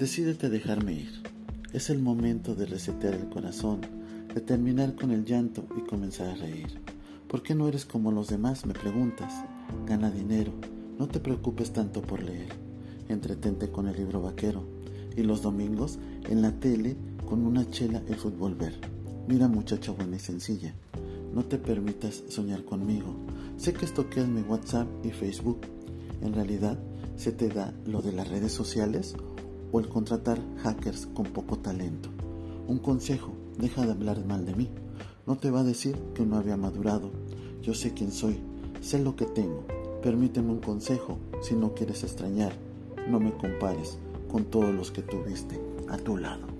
Decídete a dejarme ir. Es el momento de resetear el corazón, de terminar con el llanto y comenzar a reír. ¿Por qué no eres como los demás? Me preguntas. Gana dinero. No te preocupes tanto por leer. Entretente con el libro vaquero. Y los domingos en la tele con una chela el fútbol ver. Mira muchacha buena y sencilla. No te permitas soñar conmigo. Sé que estoqueas mi WhatsApp y Facebook. En realidad, ¿se te da lo de las redes sociales o el contratar hackers con poco talento? Un consejo, deja de hablar mal de mí. No te va a decir que no había madurado. Yo sé quién soy, sé lo que tengo. Permíteme un consejo si no quieres extrañar. No me compares con todos los que tuviste a tu lado.